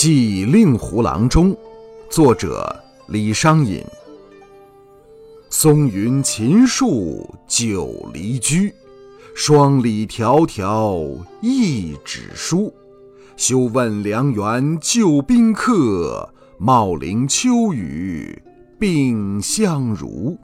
寄令狐郎中，作者李商隐。松云秦树久离居，双鲤迢迢一纸书。休问梁园旧宾客，茂陵秋雨病相如。